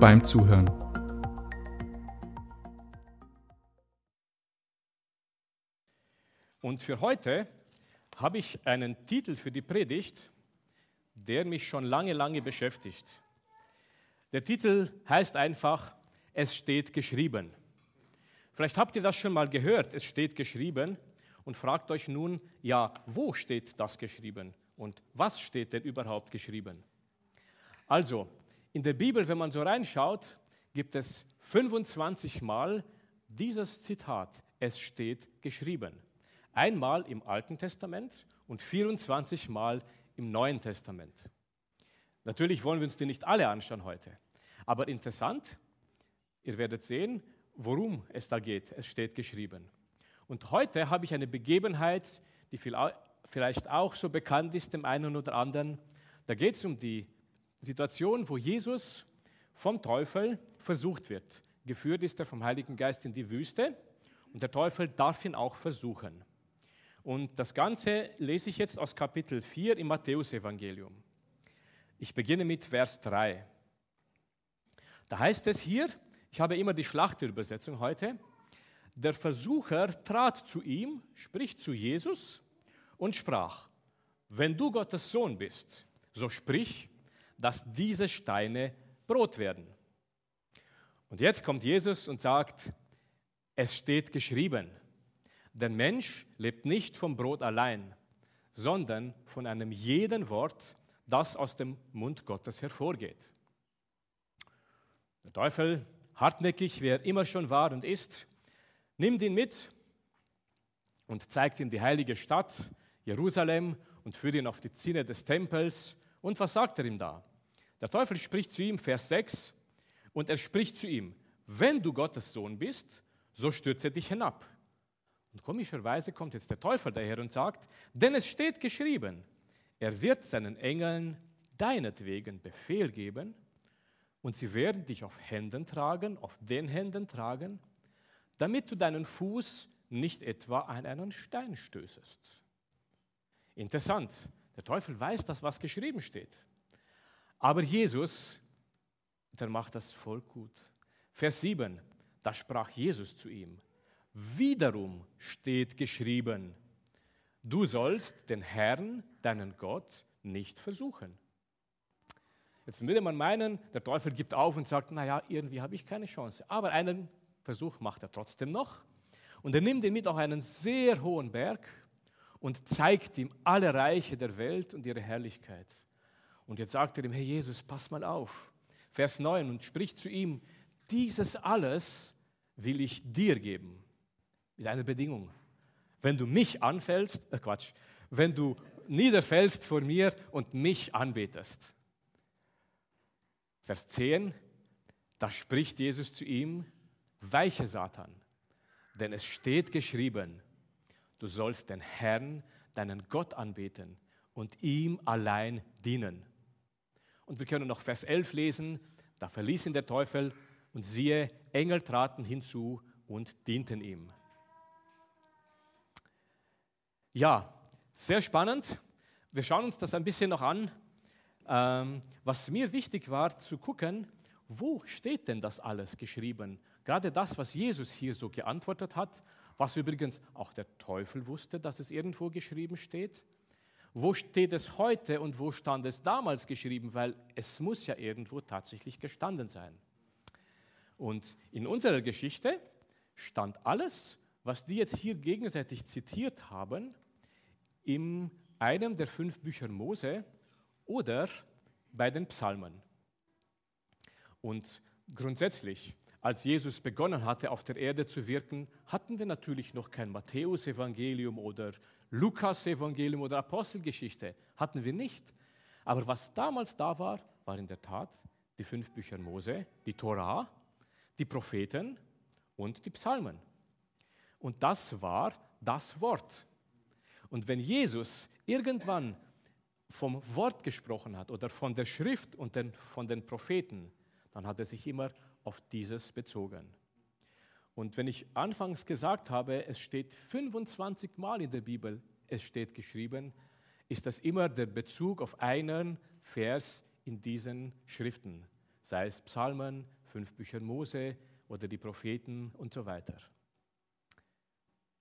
beim Zuhören. Und für heute habe ich einen Titel für die Predigt, der mich schon lange, lange beschäftigt. Der Titel heißt einfach, es steht geschrieben. Vielleicht habt ihr das schon mal gehört, es steht geschrieben und fragt euch nun, ja, wo steht das geschrieben und was steht denn überhaupt geschrieben? Also, in der Bibel, wenn man so reinschaut, gibt es 25 Mal dieses Zitat, es steht geschrieben. Einmal im Alten Testament und 24 Mal im Neuen Testament. Natürlich wollen wir uns die nicht alle anschauen heute, aber interessant, ihr werdet sehen, worum es da geht. Es steht geschrieben. Und heute habe ich eine Begebenheit, die vielleicht auch so bekannt ist dem einen oder anderen. Da geht es um die Situation, wo Jesus vom Teufel versucht wird. Geführt ist er vom Heiligen Geist in die Wüste und der Teufel darf ihn auch versuchen. Und das Ganze lese ich jetzt aus Kapitel 4 im Matthäusevangelium. Ich beginne mit Vers 3. Da heißt es hier, ich habe immer die Schlachterübersetzung heute, der Versucher trat zu ihm, spricht zu Jesus und sprach, wenn du Gottes Sohn bist, so sprich, dass diese Steine Brot werden. Und jetzt kommt Jesus und sagt, es steht geschrieben, der Mensch lebt nicht vom Brot allein, sondern von einem jeden Wort, das aus dem Mund Gottes hervorgeht. Der Teufel, hartnäckig, wer immer schon war und ist, nimmt ihn mit und zeigt ihm die heilige Stadt, Jerusalem, und führt ihn auf die Zinne des Tempels. Und was sagt er ihm da? Der Teufel spricht zu ihm, Vers 6, und er spricht zu ihm, wenn du Gottes Sohn bist, so stürze dich hinab. Und komischerweise kommt jetzt der Teufel daher und sagt, denn es steht geschrieben, er wird seinen Engeln deinetwegen Befehl geben und sie werden dich auf Händen tragen, auf den Händen tragen, damit du deinen Fuß nicht etwa an einen Stein stößest. Interessant, der Teufel weiß das, was geschrieben steht. Aber Jesus, der macht das voll gut. Vers 7, da sprach Jesus zu ihm, wiederum steht geschrieben, du sollst den Herrn, deinen Gott, nicht versuchen. Jetzt würde man meinen, der Teufel gibt auf und sagt, naja, irgendwie habe ich keine Chance. Aber einen Versuch macht er trotzdem noch. Und er nimmt ihn mit auf einen sehr hohen Berg und zeigt ihm alle Reiche der Welt und ihre Herrlichkeit. Und jetzt sagt er ihm, hey Jesus, pass mal auf. Vers 9 und spricht zu ihm, dieses alles will ich dir geben. Mit einer Bedingung. Wenn du mich anfällst, äh Quatsch, wenn du niederfällst vor mir und mich anbetest. Vers 10, da spricht Jesus zu ihm, weiche Satan, denn es steht geschrieben, du sollst den Herrn, deinen Gott anbeten und ihm allein dienen. Und wir können noch Vers 11 lesen, da verließ ihn der Teufel und siehe, Engel traten hinzu und dienten ihm. Ja, sehr spannend. Wir schauen uns das ein bisschen noch an. Ähm, was mir wichtig war zu gucken, wo steht denn das alles geschrieben? Gerade das, was Jesus hier so geantwortet hat, was übrigens auch der Teufel wusste, dass es irgendwo geschrieben steht. Wo steht es heute und wo stand es damals geschrieben? Weil es muss ja irgendwo tatsächlich gestanden sein. Und in unserer Geschichte stand alles, was die jetzt hier gegenseitig zitiert haben, in einem der fünf Bücher Mose oder bei den Psalmen. Und grundsätzlich, als Jesus begonnen hatte, auf der Erde zu wirken, hatten wir natürlich noch kein Matthäusevangelium oder Lukas-Evangelium oder Apostelgeschichte hatten wir nicht. Aber was damals da war, war in der Tat die fünf Bücher Mose, die Torah, die Propheten und die Psalmen. Und das war das Wort. Und wenn Jesus irgendwann vom Wort gesprochen hat oder von der Schrift und den, von den Propheten, dann hat er sich immer auf dieses bezogen. Und wenn ich anfangs gesagt habe, es steht 25 Mal in der Bibel, es steht geschrieben, ist das immer der Bezug auf einen Vers in diesen Schriften, sei es Psalmen, fünf Bücher Mose oder die Propheten und so weiter.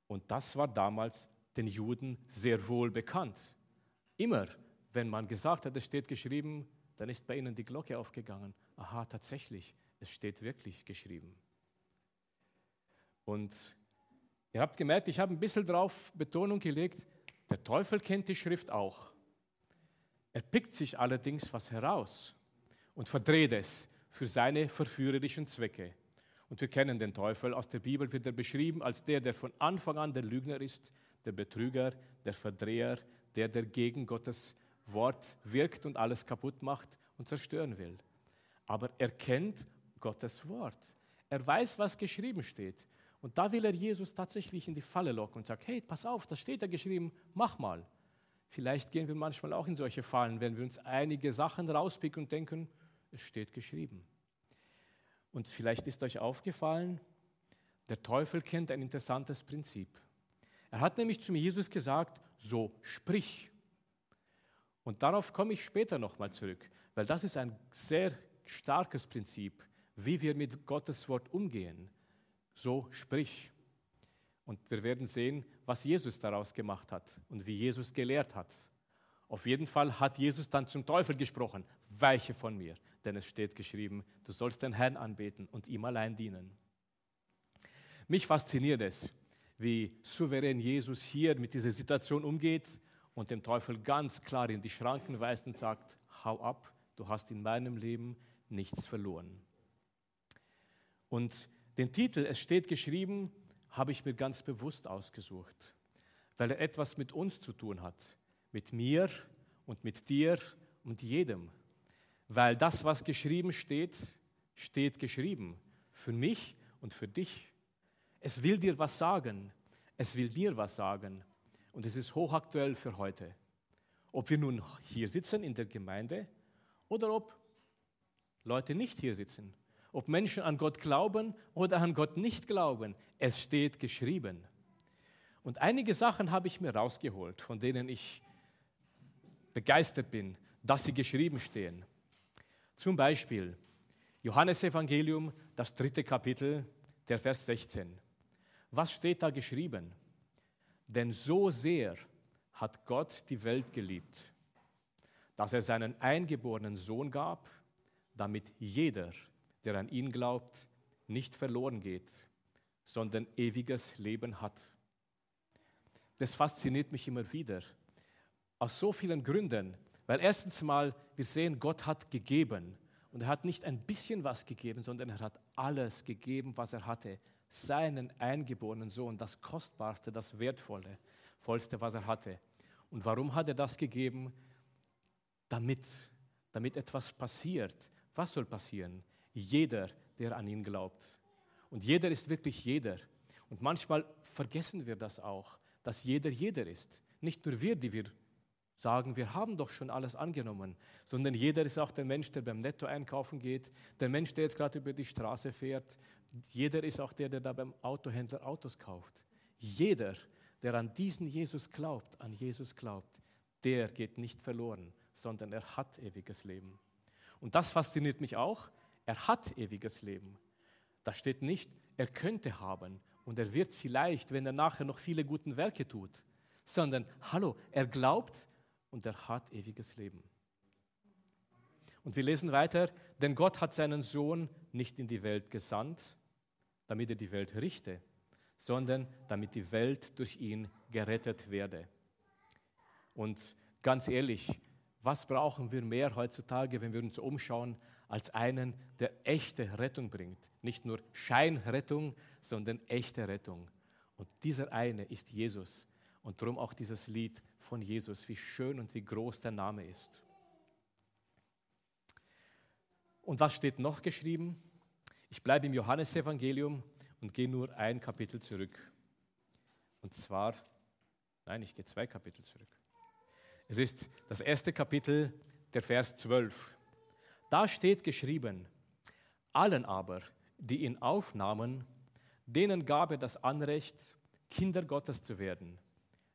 Und das war damals den Juden sehr wohl bekannt. Immer, wenn man gesagt hat, es steht geschrieben, dann ist bei ihnen die Glocke aufgegangen. Aha, tatsächlich, es steht wirklich geschrieben. Und ihr habt gemerkt, ich habe ein bisschen darauf Betonung gelegt, der Teufel kennt die Schrift auch. Er pickt sich allerdings was heraus und verdreht es für seine verführerischen Zwecke. Und wir kennen den Teufel. Aus der Bibel wird er beschrieben als der, der von Anfang an der Lügner ist, der Betrüger, der Verdreher, der, der gegen Gottes Wort wirkt und alles kaputt macht und zerstören will. Aber er kennt Gottes Wort. Er weiß, was geschrieben steht. Und da will er Jesus tatsächlich in die Falle locken und sagt, hey, pass auf, da steht da geschrieben, mach mal. Vielleicht gehen wir manchmal auch in solche Fallen, wenn wir uns einige Sachen rauspicken und denken, es steht geschrieben. Und vielleicht ist euch aufgefallen, der Teufel kennt ein interessantes Prinzip. Er hat nämlich zu Jesus gesagt, so sprich. Und darauf komme ich später nochmal zurück, weil das ist ein sehr starkes Prinzip, wie wir mit Gottes Wort umgehen. So sprich. Und wir werden sehen, was Jesus daraus gemacht hat und wie Jesus gelehrt hat. Auf jeden Fall hat Jesus dann zum Teufel gesprochen, weiche von mir, denn es steht geschrieben, du sollst den Herrn anbeten und ihm allein dienen. Mich fasziniert es, wie souverän Jesus hier mit dieser Situation umgeht und dem Teufel ganz klar in die Schranken weist und sagt, hau ab, du hast in meinem Leben nichts verloren. Und den Titel, es steht geschrieben, habe ich mir ganz bewusst ausgesucht, weil er etwas mit uns zu tun hat, mit mir und mit dir und jedem. Weil das, was geschrieben steht, steht geschrieben. Für mich und für dich. Es will dir was sagen. Es will mir was sagen. Und es ist hochaktuell für heute. Ob wir nun hier sitzen in der Gemeinde oder ob Leute nicht hier sitzen. Ob Menschen an Gott glauben oder an Gott nicht glauben. Es steht geschrieben. Und einige Sachen habe ich mir rausgeholt, von denen ich begeistert bin, dass sie geschrieben stehen. Zum Beispiel Johannes Evangelium, das dritte Kapitel, der Vers 16. Was steht da geschrieben? Denn so sehr hat Gott die Welt geliebt, dass er seinen eingeborenen Sohn gab, damit jeder, der an ihn glaubt, nicht verloren geht, sondern ewiges Leben hat. Das fasziniert mich immer wieder. Aus so vielen Gründen. Weil erstens mal, wir sehen, Gott hat gegeben. Und er hat nicht ein bisschen was gegeben, sondern er hat alles gegeben, was er hatte seinen eingeborenen Sohn, das Kostbarste, das Wertvolle, Vollste, was er hatte. Und warum hat er das gegeben? Damit, damit etwas passiert. Was soll passieren? Jeder, der an ihn glaubt. Und jeder ist wirklich jeder. Und manchmal vergessen wir das auch, dass jeder jeder ist. Nicht nur wir, die wir sagen, wir haben doch schon alles angenommen, sondern jeder ist auch der Mensch, der beim Netto einkaufen geht, der Mensch, der jetzt gerade über die Straße fährt, jeder ist auch der, der da beim Autohändler Autos kauft. Jeder, der an diesen Jesus glaubt, an Jesus glaubt, der geht nicht verloren, sondern er hat ewiges Leben. Und das fasziniert mich auch. Er hat ewiges Leben. Da steht nicht, er könnte haben und er wird vielleicht, wenn er nachher noch viele gute Werke tut, sondern hallo, er glaubt und er hat ewiges Leben. Und wir lesen weiter, denn Gott hat seinen Sohn nicht in die Welt gesandt, damit er die Welt richte, sondern damit die Welt durch ihn gerettet werde. Und ganz ehrlich, was brauchen wir mehr heutzutage, wenn wir uns umschauen, als einen, der echte Rettung bringt? Nicht nur Scheinrettung, sondern echte Rettung. Und dieser eine ist Jesus. Und darum auch dieses Lied von Jesus, wie schön und wie groß der Name ist. Und was steht noch geschrieben? Ich bleibe im Johannesevangelium und gehe nur ein Kapitel zurück. Und zwar, nein, ich gehe zwei Kapitel zurück. Es ist das erste Kapitel, der Vers 12. Da steht geschrieben, allen aber, die ihn aufnahmen, denen gab er das Anrecht, Kinder Gottes zu werden,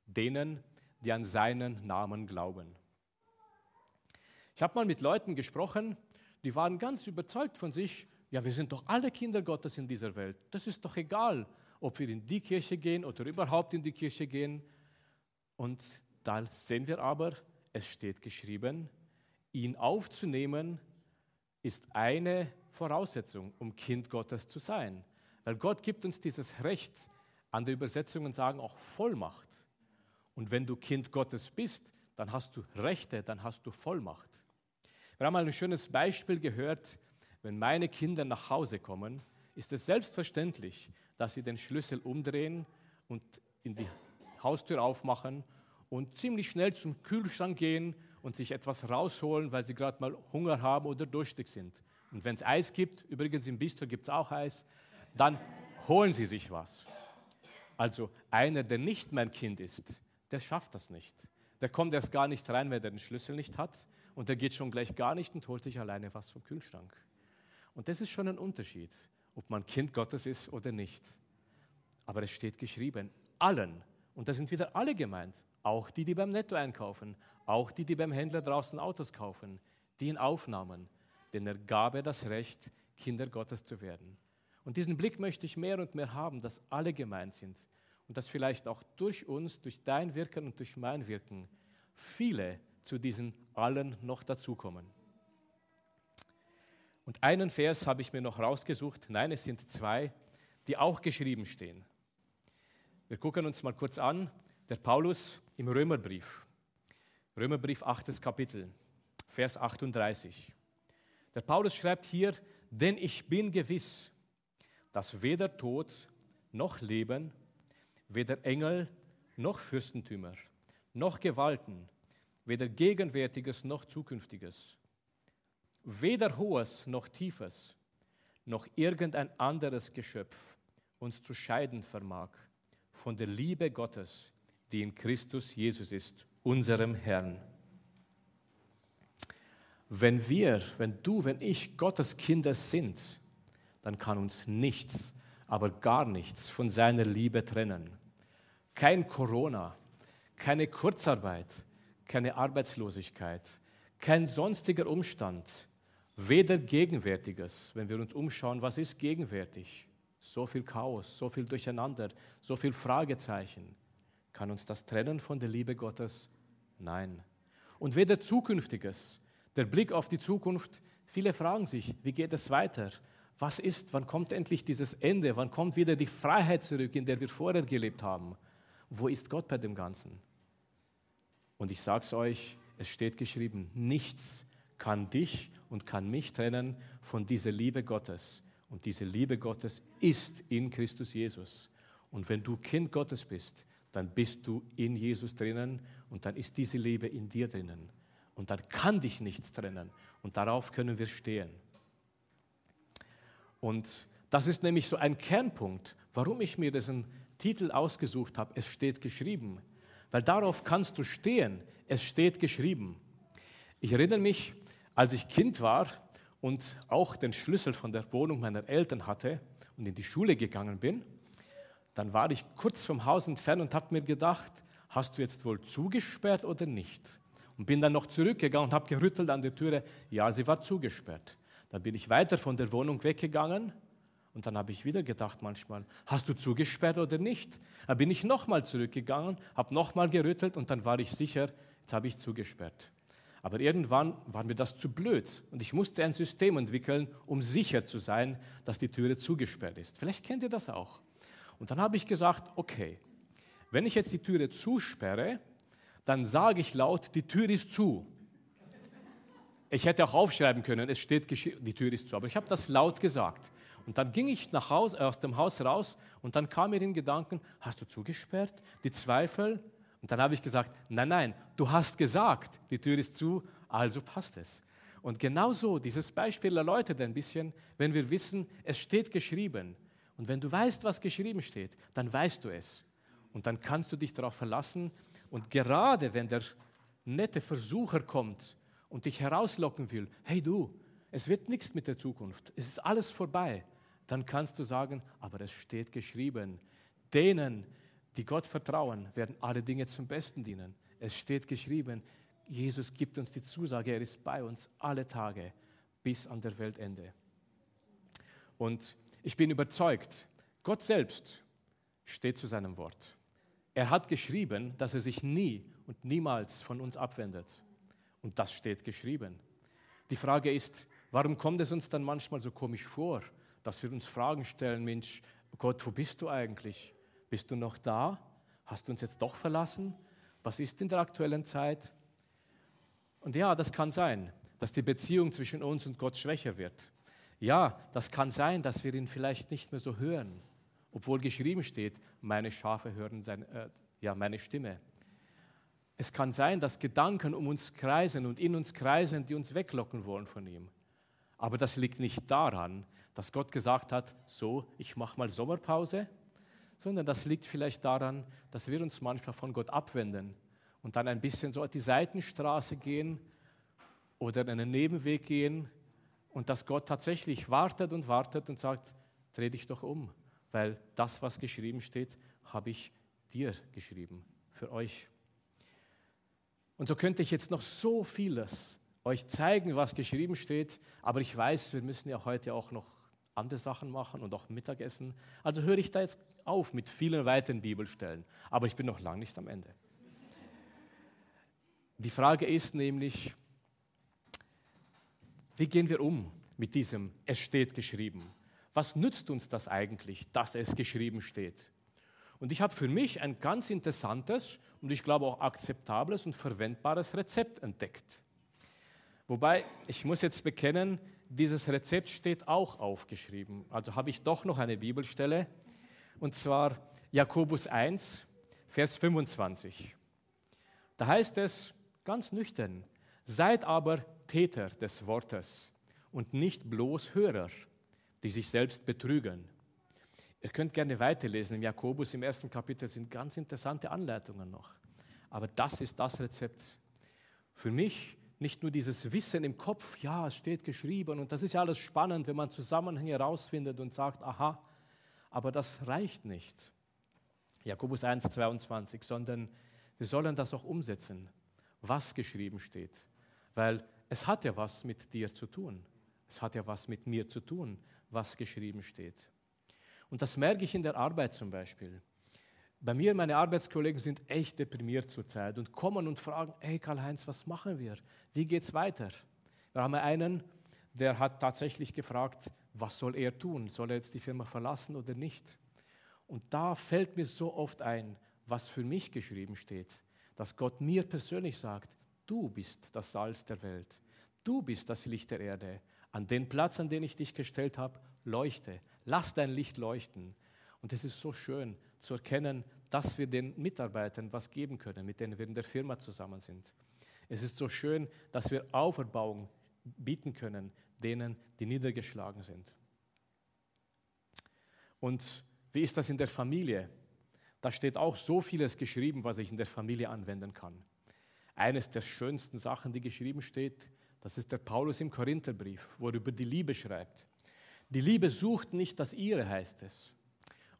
denen, die an seinen Namen glauben. Ich habe mal mit Leuten gesprochen, die waren ganz überzeugt von sich, ja, wir sind doch alle Kinder Gottes in dieser Welt. Das ist doch egal, ob wir in die Kirche gehen oder überhaupt in die Kirche gehen. Und da sehen wir aber, es steht geschrieben, ihn aufzunehmen ist eine Voraussetzung, um Kind Gottes zu sein. Weil Gott gibt uns dieses Recht, an der Übersetzungen sagen auch Vollmacht. Und wenn du Kind Gottes bist, dann hast du Rechte, dann hast du Vollmacht. Wir haben mal ein schönes Beispiel gehört, wenn meine Kinder nach Hause kommen, ist es selbstverständlich, dass sie den Schlüssel umdrehen und in die Haustür aufmachen und ziemlich schnell zum Kühlschrank gehen und sich etwas rausholen, weil sie gerade mal Hunger haben oder durstig sind. Und wenn es Eis gibt, übrigens im Bistro gibt es auch Eis, dann holen sie sich was. Also einer, der nicht mein Kind ist, der schafft das nicht. Der kommt erst gar nicht rein, wenn er den Schlüssel nicht hat. Und der geht schon gleich gar nicht und holt sich alleine was vom Kühlschrank. Und das ist schon ein Unterschied, ob man Kind Gottes ist oder nicht. Aber es steht geschrieben, allen, und da sind wieder alle gemeint, auch die, die beim Netto einkaufen, auch die, die beim Händler draußen Autos kaufen, die ihn aufnahmen, denn er gab er das Recht, Kinder Gottes zu werden. Und diesen Blick möchte ich mehr und mehr haben, dass alle gemeint sind und dass vielleicht auch durch uns, durch dein Wirken und durch mein Wirken viele zu diesen allen noch dazukommen. Und einen Vers habe ich mir noch rausgesucht, nein, es sind zwei, die auch geschrieben stehen. Wir gucken uns mal kurz an, der Paulus im Römerbrief, Römerbrief 8. Kapitel, Vers 38. Der Paulus schreibt hier, denn ich bin gewiss, dass weder Tod noch Leben, weder Engel noch Fürstentümer, noch Gewalten, weder Gegenwärtiges noch Zukünftiges, weder Hohes noch Tiefes, noch irgendein anderes Geschöpf uns zu scheiden vermag von der Liebe Gottes, die in Christus Jesus ist, unserem Herrn. Wenn wir, wenn du, wenn ich Gottes Kinder sind, dann kann uns nichts, aber gar nichts von seiner Liebe trennen. Kein Corona, keine Kurzarbeit, keine Arbeitslosigkeit, kein sonstiger Umstand, weder Gegenwärtiges, wenn wir uns umschauen, was ist gegenwärtig? So viel Chaos, so viel Durcheinander, so viel Fragezeichen. Kann uns das trennen von der Liebe Gottes? Nein. Und weder Zukünftiges, der Blick auf die Zukunft, viele fragen sich, wie geht es weiter? Was ist, wann kommt endlich dieses Ende? Wann kommt wieder die Freiheit zurück, in der wir vorher gelebt haben? Wo ist Gott bei dem Ganzen? Und ich sage es euch, es steht geschrieben, nichts kann dich und kann mich trennen von dieser Liebe Gottes. Und diese Liebe Gottes ist in Christus Jesus. Und wenn du Kind Gottes bist, dann bist du in Jesus drinnen und dann ist diese Liebe in dir drinnen. Und dann kann dich nichts trennen. Und darauf können wir stehen. Und das ist nämlich so ein Kernpunkt, warum ich mir diesen Titel ausgesucht habe. Es steht geschrieben. Weil darauf kannst du stehen. Es steht geschrieben. Ich erinnere mich, als ich Kind war und auch den Schlüssel von der Wohnung meiner Eltern hatte und in die Schule gegangen bin, dann war ich kurz vom Haus entfernt und habe mir gedacht, hast du jetzt wohl zugesperrt oder nicht? Und bin dann noch zurückgegangen und habe gerüttelt an der Türe, ja, sie war zugesperrt. Dann bin ich weiter von der Wohnung weggegangen und dann habe ich wieder gedacht manchmal, hast du zugesperrt oder nicht? Dann bin ich nochmal zurückgegangen, habe nochmal gerüttelt und dann war ich sicher, jetzt habe ich zugesperrt. Aber irgendwann war mir das zu blöd und ich musste ein System entwickeln, um sicher zu sein, dass die Türe zugesperrt ist. Vielleicht kennt ihr das auch. Und dann habe ich gesagt, okay, wenn ich jetzt die Türe zusperre, dann sage ich laut, die Tür ist zu. Ich hätte auch aufschreiben können, es steht, die Tür ist zu, aber ich habe das laut gesagt. Und dann ging ich nach Haus, aus dem Haus raus und dann kam mir den Gedanken, hast du zugesperrt? Die Zweifel? Und dann habe ich gesagt, nein, nein, du hast gesagt, die Tür ist zu, also passt es. Und genauso, dieses Beispiel erläutert ein bisschen, wenn wir wissen, es steht geschrieben. Und wenn du weißt, was geschrieben steht, dann weißt du es. Und dann kannst du dich darauf verlassen. Und gerade wenn der nette Versucher kommt und dich herauslocken will, hey du, es wird nichts mit der Zukunft, es ist alles vorbei, dann kannst du sagen, aber es steht geschrieben, denen, die Gott vertrauen, werden alle Dinge zum Besten dienen. Es steht geschrieben, Jesus gibt uns die Zusage, er ist bei uns alle Tage bis an der Weltende. Und ich bin überzeugt, Gott selbst steht zu seinem Wort. Er hat geschrieben, dass er sich nie und niemals von uns abwendet. Und das steht geschrieben. Die Frage ist, warum kommt es uns dann manchmal so komisch vor, dass wir uns Fragen stellen, Mensch, Gott, wo bist du eigentlich? Bist du noch da? Hast du uns jetzt doch verlassen? Was ist in der aktuellen Zeit? Und ja, das kann sein, dass die Beziehung zwischen uns und Gott schwächer wird. Ja, das kann sein, dass wir ihn vielleicht nicht mehr so hören, obwohl geschrieben steht, meine Schafe hören sein, äh, ja, meine Stimme. Es kann sein, dass Gedanken um uns kreisen und in uns kreisen, die uns weglocken wollen von ihm. Aber das liegt nicht daran, dass Gott gesagt hat, so, ich mache mal Sommerpause, sondern das liegt vielleicht daran, dass wir uns manchmal von Gott abwenden und dann ein bisschen so auf die Seitenstraße gehen oder einen Nebenweg gehen und dass Gott tatsächlich wartet und wartet und sagt, dreh dich doch um, weil das, was geschrieben steht, habe ich dir geschrieben, für euch. Und so könnte ich jetzt noch so vieles euch zeigen, was geschrieben steht, aber ich weiß, wir müssen ja heute auch noch andere Sachen machen und auch Mittagessen. Also höre ich da jetzt auf mit vielen weiteren Bibelstellen, aber ich bin noch lange nicht am Ende. Die Frage ist nämlich, wie gehen wir um mit diesem Es steht geschrieben? Was nützt uns das eigentlich, dass es geschrieben steht? Und ich habe für mich ein ganz interessantes und ich glaube auch akzeptables und verwendbares Rezept entdeckt. Wobei, ich muss jetzt bekennen, dieses Rezept steht auch aufgeschrieben. Also habe ich doch noch eine Bibelstelle, und zwar Jakobus 1, Vers 25. Da heißt es, Ganz nüchtern. Seid aber Täter des Wortes und nicht bloß Hörer, die sich selbst betrügen. Ihr könnt gerne weiterlesen. Im Jakobus im ersten Kapitel sind ganz interessante Anleitungen noch. Aber das ist das Rezept. Für mich nicht nur dieses Wissen im Kopf, ja, es steht geschrieben und das ist ja alles spannend, wenn man Zusammenhänge herausfindet und sagt, aha, aber das reicht nicht. Jakobus 1, 22, sondern wir sollen das auch umsetzen was geschrieben steht. Weil es hat ja was mit dir zu tun. Es hat ja was mit mir zu tun, was geschrieben steht. Und das merke ich in der Arbeit zum Beispiel. Bei mir, meine Arbeitskollegen sind echt deprimiert zurzeit und kommen und fragen, hey Karl-Heinz, was machen wir? Wie geht es weiter? Wir haben einen, der hat tatsächlich gefragt, was soll er tun? Soll er jetzt die Firma verlassen oder nicht? Und da fällt mir so oft ein, was für mich geschrieben steht dass Gott mir persönlich sagt, du bist das Salz der Welt, du bist das Licht der Erde. An den Platz, an den ich dich gestellt habe, leuchte, lass dein Licht leuchten. Und es ist so schön zu erkennen, dass wir den Mitarbeitern was geben können, mit denen wir in der Firma zusammen sind. Es ist so schön, dass wir Auferbauung bieten können, denen, die niedergeschlagen sind. Und wie ist das in der Familie? Da steht auch so vieles geschrieben, was ich in der Familie anwenden kann. Eines der schönsten Sachen, die geschrieben steht, das ist der Paulus im Korintherbrief, wo er über die Liebe schreibt. Die Liebe sucht nicht das ihre, heißt es.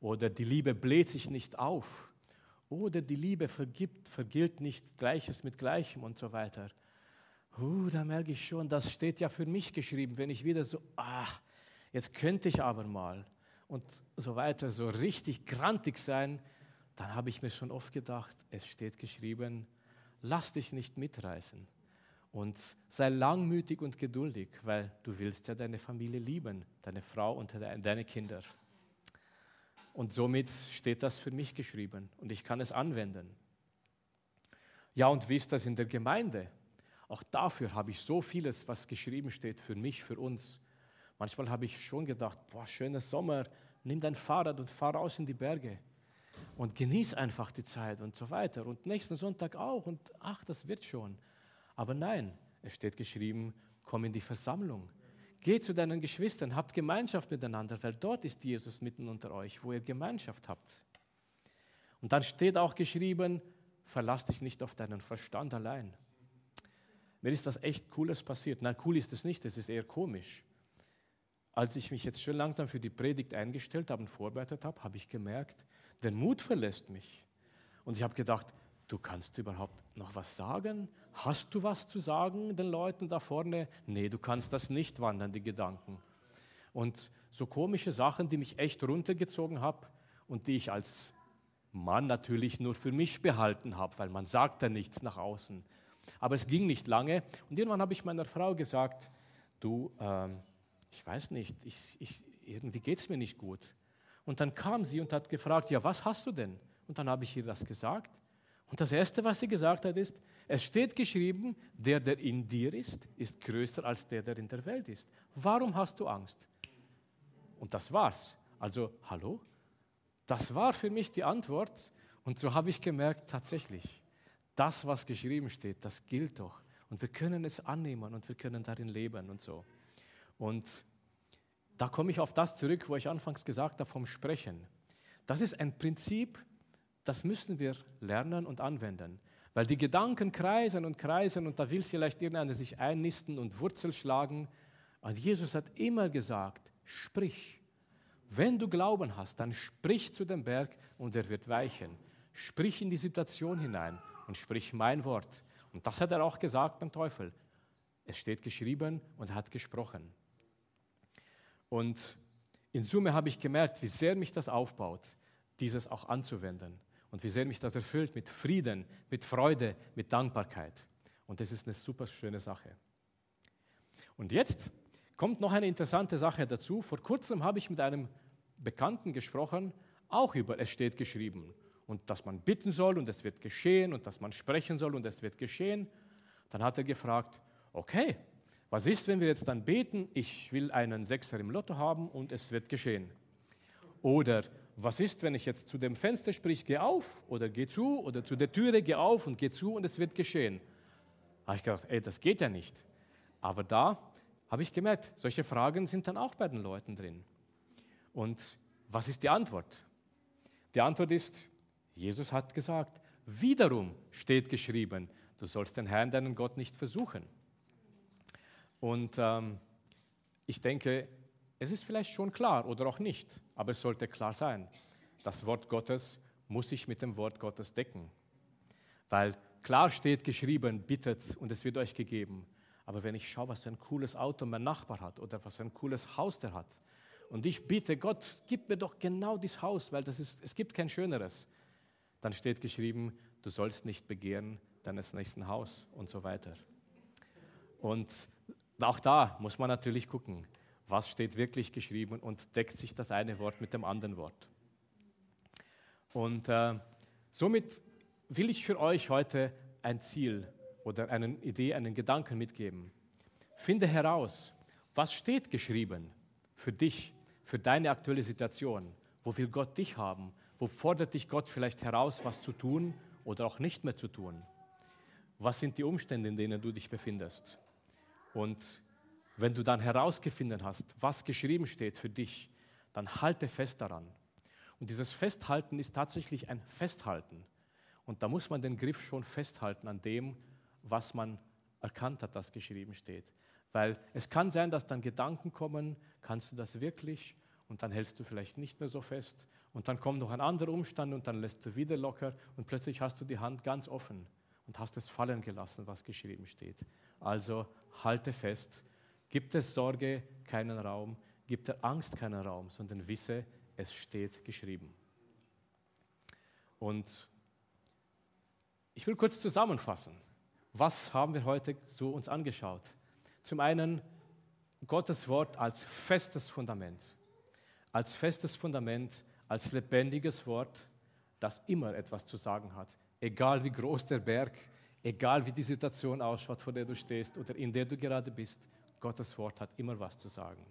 Oder die Liebe bläht sich nicht auf. Oder die Liebe vergibt, vergilt nicht Gleiches mit Gleichem und so weiter. Uh, da merke ich schon, das steht ja für mich geschrieben, wenn ich wieder so, ach, jetzt könnte ich aber mal und so weiter, so richtig grantig sein, dann habe ich mir schon oft gedacht, es steht geschrieben, lass dich nicht mitreißen und sei langmütig und geduldig, weil du willst ja deine Familie lieben, deine Frau und deine Kinder. Und somit steht das für mich geschrieben und ich kann es anwenden. Ja, und wie ist das in der Gemeinde? Auch dafür habe ich so vieles, was geschrieben steht, für mich, für uns. Manchmal habe ich schon gedacht, boah, schöner Sommer, nimm dein Fahrrad und fahr raus in die Berge und genieß einfach die Zeit und so weiter. Und nächsten Sonntag auch und ach, das wird schon. Aber nein, es steht geschrieben, komm in die Versammlung. Geh zu deinen Geschwistern, habt Gemeinschaft miteinander, weil dort ist Jesus mitten unter euch, wo ihr Gemeinschaft habt. Und dann steht auch geschrieben, verlass dich nicht auf deinen Verstand allein. Mir ist was echt Cooles passiert. Nein, cool ist es nicht, es ist eher komisch. Als ich mich jetzt schon langsam für die Predigt eingestellt habe und vorbereitet habe, habe ich gemerkt, der Mut verlässt mich. Und ich habe gedacht, du kannst überhaupt noch was sagen? Hast du was zu sagen den Leuten da vorne? Nee, du kannst das nicht wandern, die Gedanken. Und so komische Sachen, die mich echt runtergezogen haben und die ich als Mann natürlich nur für mich behalten habe, weil man sagt da nichts nach außen. Aber es ging nicht lange und irgendwann habe ich meiner Frau gesagt, du, ähm, ich weiß nicht, ich, ich, irgendwie geht es mir nicht gut. Und dann kam sie und hat gefragt, ja, was hast du denn? Und dann habe ich ihr das gesagt. Und das Erste, was sie gesagt hat, ist, es steht geschrieben, der, der in dir ist, ist größer als der, der in der Welt ist. Warum hast du Angst? Und das war's. Also, hallo? Das war für mich die Antwort. Und so habe ich gemerkt, tatsächlich, das, was geschrieben steht, das gilt doch. Und wir können es annehmen und wir können darin leben und so. Und da komme ich auf das zurück, wo ich anfangs gesagt habe, vom Sprechen. Das ist ein Prinzip, das müssen wir lernen und anwenden. Weil die Gedanken kreisen und kreisen und da will vielleicht irgendeiner sich einnisten und Wurzel schlagen. Und Jesus hat immer gesagt, sprich. Wenn du Glauben hast, dann sprich zu dem Berg und er wird weichen. Sprich in die Situation hinein und sprich mein Wort. Und das hat er auch gesagt beim Teufel. Es steht geschrieben und er hat gesprochen. Und in Summe habe ich gemerkt, wie sehr mich das aufbaut, dieses auch anzuwenden und wie sehr mich das erfüllt mit Frieden, mit Freude, mit Dankbarkeit. Und das ist eine super schöne Sache. Und jetzt kommt noch eine interessante Sache dazu. Vor kurzem habe ich mit einem Bekannten gesprochen, auch über es steht geschrieben. Und dass man bitten soll und es wird geschehen und dass man sprechen soll und es wird geschehen. Dann hat er gefragt, okay, was ist, wenn wir jetzt dann beten, ich will einen Sechser im Lotto haben und es wird geschehen? Oder was ist, wenn ich jetzt zu dem Fenster sprich, geh auf oder geh zu oder zu der Türe, geh auf und geh zu und es wird geschehen? Habe ich gedacht, ey, das geht ja nicht. Aber da habe ich gemerkt, solche Fragen sind dann auch bei den Leuten drin. Und was ist die Antwort? Die Antwort ist, Jesus hat gesagt, wiederum steht geschrieben, du sollst den Herrn, deinen Gott, nicht versuchen. Und ähm, ich denke, es ist vielleicht schon klar oder auch nicht, aber es sollte klar sein. Das Wort Gottes muss sich mit dem Wort Gottes decken. Weil klar steht geschrieben, bittet und es wird euch gegeben. Aber wenn ich schaue, was für ein cooles Auto mein Nachbar hat oder was für ein cooles Haus der hat, und ich bitte Gott, gib mir doch genau dieses Haus, weil das ist, es gibt kein schöneres, dann steht geschrieben, du sollst nicht begehren deines nächsten Haus und so weiter. Und auch da muss man natürlich gucken was steht wirklich geschrieben und deckt sich das eine Wort mit dem anderen Wort. Und äh, somit will ich für euch heute ein Ziel oder eine Idee, einen Gedanken mitgeben. Finde heraus, was steht geschrieben für dich, für deine aktuelle Situation. Wo will Gott dich haben? Wo fordert dich Gott vielleicht heraus, was zu tun oder auch nicht mehr zu tun? Was sind die Umstände, in denen du dich befindest? Und wenn du dann herausgefunden hast, was geschrieben steht für dich, dann halte fest daran. Und dieses Festhalten ist tatsächlich ein Festhalten. Und da muss man den Griff schon festhalten an dem, was man erkannt hat, das geschrieben steht. Weil es kann sein, dass dann Gedanken kommen, kannst du das wirklich? Und dann hältst du vielleicht nicht mehr so fest. Und dann kommt noch ein anderer Umstand und dann lässt du wieder locker und plötzlich hast du die Hand ganz offen und hast es fallen gelassen, was geschrieben steht. Also halte fest Gibt es Sorge keinen Raum, gibt der Angst keinen Raum, sondern wisse, es steht geschrieben. Und ich will kurz zusammenfassen. Was haben wir heute so uns angeschaut? Zum einen Gottes Wort als festes Fundament. Als festes Fundament, als lebendiges Wort, das immer etwas zu sagen hat. Egal wie groß der Berg, egal wie die Situation ausschaut, vor der du stehst oder in der du gerade bist. Gottes Wort hat immer was zu sagen.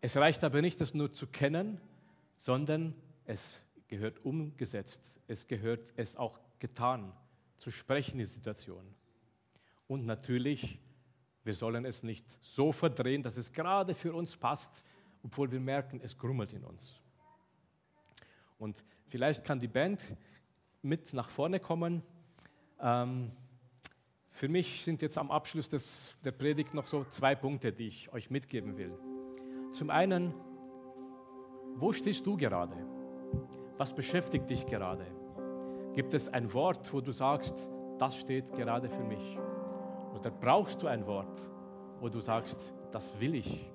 Es reicht aber nicht, das nur zu kennen, sondern es gehört umgesetzt, es gehört es auch getan, zu sprechen die Situation. Und natürlich Wir sollen es nicht so verdrehen, dass es gerade für uns passt, obwohl wir merken, es grummelt in uns. Und vielleicht kann die Band mit nach vorne kommen. Ähm, für mich sind jetzt am Abschluss des, der Predigt noch so zwei Punkte, die ich euch mitgeben will. Zum einen, wo stehst du gerade? Was beschäftigt dich gerade? Gibt es ein Wort, wo du sagst, das steht gerade für mich? Oder brauchst du ein Wort, wo du sagst, das will ich,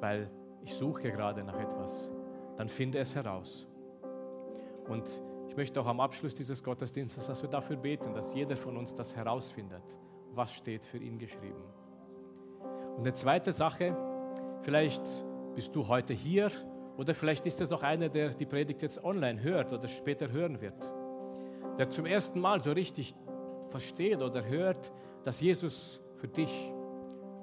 weil ich suche gerade nach etwas? Dann finde es heraus. Und ich möchte auch am Abschluss dieses Gottesdienstes, dass wir dafür beten, dass jeder von uns das herausfindet, was steht für ihn geschrieben. Und eine zweite Sache, vielleicht bist du heute hier oder vielleicht ist es auch einer, der die Predigt jetzt online hört oder später hören wird, der zum ersten Mal so richtig versteht oder hört, dass Jesus für dich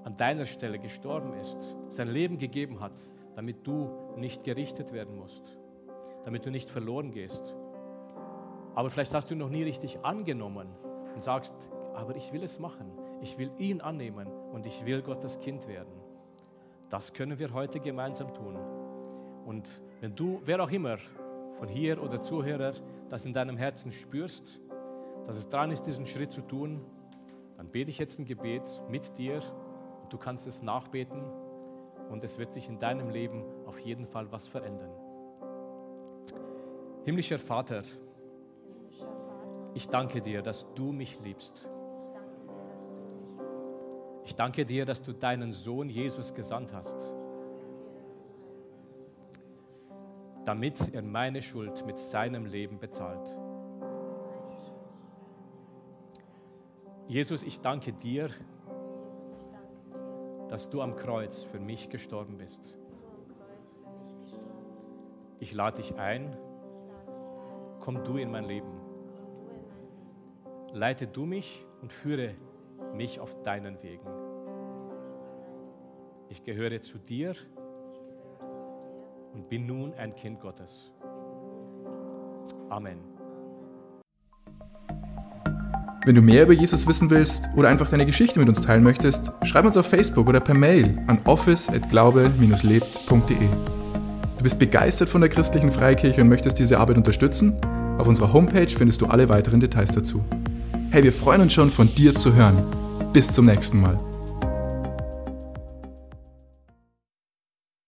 an deiner Stelle gestorben ist, sein Leben gegeben hat, damit du nicht gerichtet werden musst, damit du nicht verloren gehst. Aber vielleicht hast du noch nie richtig angenommen und sagst, aber ich will es machen. Ich will ihn annehmen und ich will Gottes Kind werden. Das können wir heute gemeinsam tun. Und wenn du, wer auch immer, von hier oder Zuhörer, das in deinem Herzen spürst, dass es dran ist, diesen Schritt zu tun, dann bete ich jetzt ein Gebet mit dir und du kannst es nachbeten und es wird sich in deinem Leben auf jeden Fall was verändern. Himmlischer Vater, ich danke dir, dass du mich liebst. Ich danke dir, dass du deinen Sohn Jesus gesandt hast, damit er meine Schuld mit seinem Leben bezahlt. Jesus, ich danke dir, dass du am Kreuz für mich gestorben bist. Ich lade dich ein, komm du in mein Leben. Leite du mich und führe mich auf deinen Wegen. Ich gehöre zu dir und bin nun ein Kind Gottes. Amen. Wenn du mehr über Jesus wissen willst oder einfach deine Geschichte mit uns teilen möchtest, schreib uns auf Facebook oder per Mail an office@glaube-lebt.de. Du bist begeistert von der christlichen Freikirche und möchtest diese Arbeit unterstützen? Auf unserer Homepage findest du alle weiteren Details dazu. Hey, wir freuen uns schon von dir zu hören. Bis zum nächsten Mal.